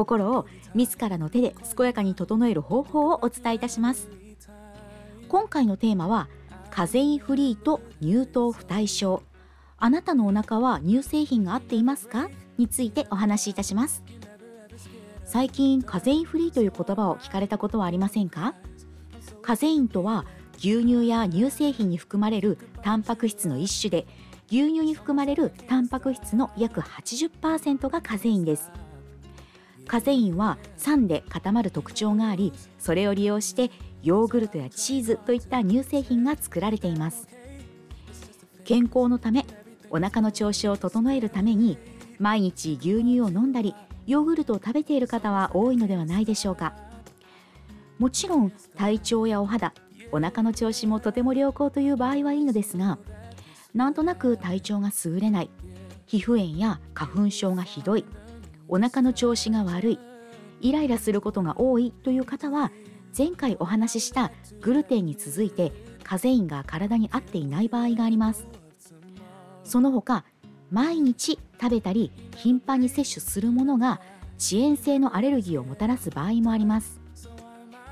心を自らの手で健やかに整える方法をお伝えいたします。今回のテーマはカゼインフリーと乳糖不対症。あなたのお腹は乳製品が合っていますか？についてお話しいたします。最近カゼインフリーという言葉を聞かれたことはありませんか？カゼインとは牛乳や乳製品に含まれるタンパク質の一種で牛乳に含まれるタンパク質の約80%がカゼインです。カゼインは酸で固まる特徴がありそれを利用してヨーグルトやチーズといった乳製品が作られています。健康のためお腹の調子を整えるために毎日牛乳を飲んだりヨーグルトを食べている方は多いのではないでしょうか。もちろん体調やお肌お腹の調子もとても良好という場合はいいのですがなんとなく体調が優れない皮膚炎や花粉症がひどいお腹の調子が悪いイライラすることが多いという方は前回お話ししたグルテンに続いてカゼインが体に合っていない場合があります。その他毎日食べたり頻繁に摂取するものが遅延性のアレルギーをもたらす場合もあります。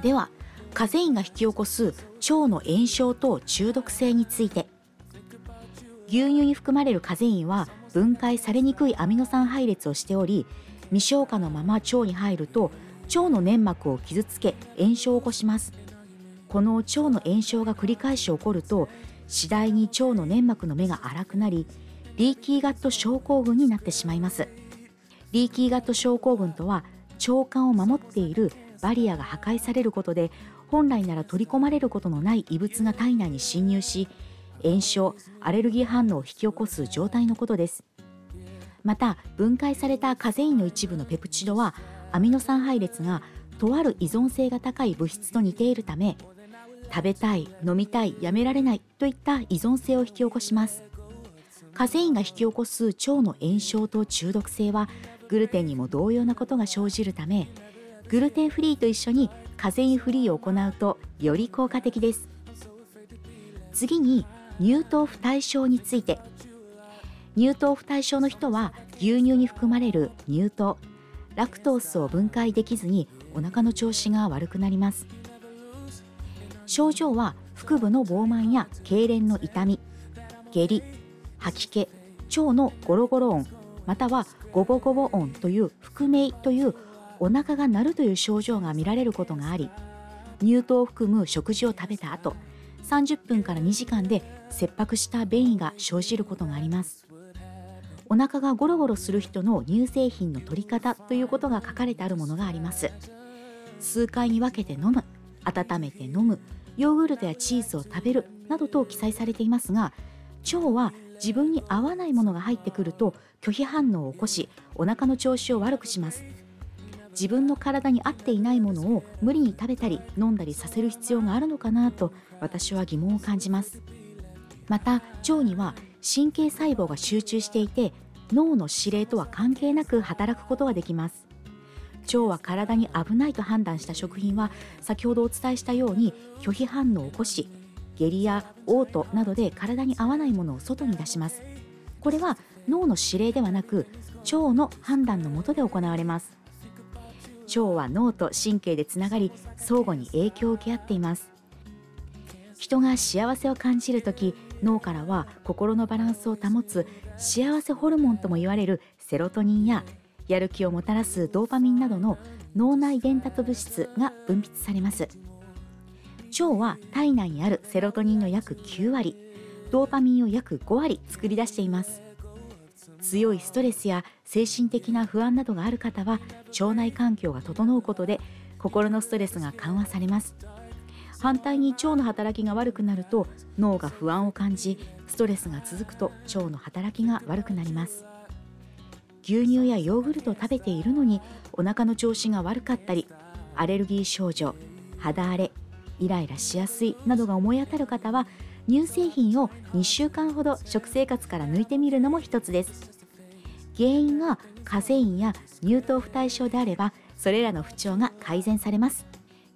ではカゼインが引き起こす腸の炎症と中毒性について。牛乳に含まれるカゼインは分解されにくいアミノ酸配列をしており未消化のまま腸に入ると腸の粘膜を傷つけ炎症を起こします。この腸の炎症が繰り返し起こると次第に腸の粘膜の目が荒くなりリーキーガット症候群になってしまいます。リーキーガット症候群とは腸管を守っているバリアが破壊されることで本来なら取り込まれることのない異物が体内に侵入し炎症アレルギー反応を引き起こす状態のことです。また分解されたカゼインの一部のペプチドはアミノ酸配列がとある依存性が高い物質と似ているため食べたい飲みたいやめられないといった依存性を引き起こします。カゼインが引き起こす腸の炎症と中毒性はグルテンにも同様なことが生じるためグルテンフリーと一緒にカゼインフリーを行うとより効果的です。次に乳糖不対症について。乳糖不対症の人は牛乳に含まれる乳糖ラクトースを分解できずにお腹の調子が悪くなります。症状は腹部の膨満や痙攣の痛み下痢吐き気腸のゴロゴロ音またはゴボゴボ音という腹鳴というお腹が鳴るという症状が見られることがあり乳糖を含む食事を食べた後30分から2時間で切迫した便意が生じることがあります。お腹がゴロゴロする人の乳製品の取り方ということが書かれてあるものがあります。数回に分けて飲む温めて飲むヨーグルトやチーズを食べるなどと記載されていますが腸は自分に合わないものが入ってくると拒否反応を起こしお腹の調子を悪くします。自分の体に合っていないものを無理に食べたり飲んだりさせる必要があるのかなと私は疑問を感じます。また腸には神経細胞が集中していて脳の指令とは関係なく働くことができます。腸は体に危ないと判断した食品は先ほどお伝えしたように拒否反応を起こし下痢や嘔吐などで体に合わないものを外に出します。これは脳の指令ではなく腸の判断のもとで行われます。腸は脳と神経でつながり相互に影響を受け合っています。人が幸せを感じる時脳からは心のバランスを保つ幸せホルモンとも言われるセロトニンややる気をもたらすドーパミンなどの脳内伝達物質が分泌されます。腸は体内にあるセロトニンの約9割ドーパミンを約5割作り出しています。強いストレスや精神的な不安などがある方は腸内環境が整うことで心のストレスが緩和されます。反対に腸の働きが悪くなると脳が不安を感じストレスが続くと腸の働きが悪くなります。牛乳やヨーグルトを食べているのにお腹の調子が悪かったりアレルギー症状肌荒れイライラしやすいなどが思い当たる方は乳製品を2週間ほど食生活から抜いてみるのも一つです。原因がカゼインや乳糖不対症であればそれらの不調が改善されます。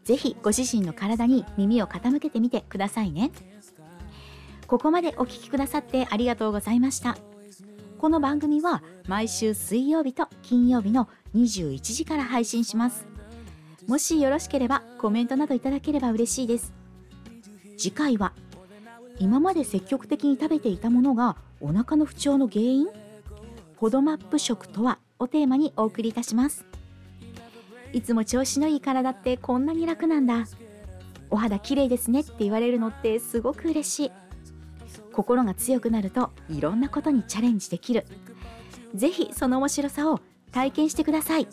ぜひご自身の体に耳を傾けてみてくださいね。ここまでお聞きくださってありがとうございました。この番組は毎週水曜日と金曜日の21時から配信します。もしよろしければコメントなどいただければ嬉しいです。次回は今まで積極的に食べていたものがお腹の不調の原因？フォドマップ食とはをテーマにお送りいたします。いつも調子のいい体ってこんなに楽なんだ。お肌綺麗ですねって言われるのってすごく嬉しい。心が強くなるといろんなことにチャレンジできる。ぜひその面白さを体験してください。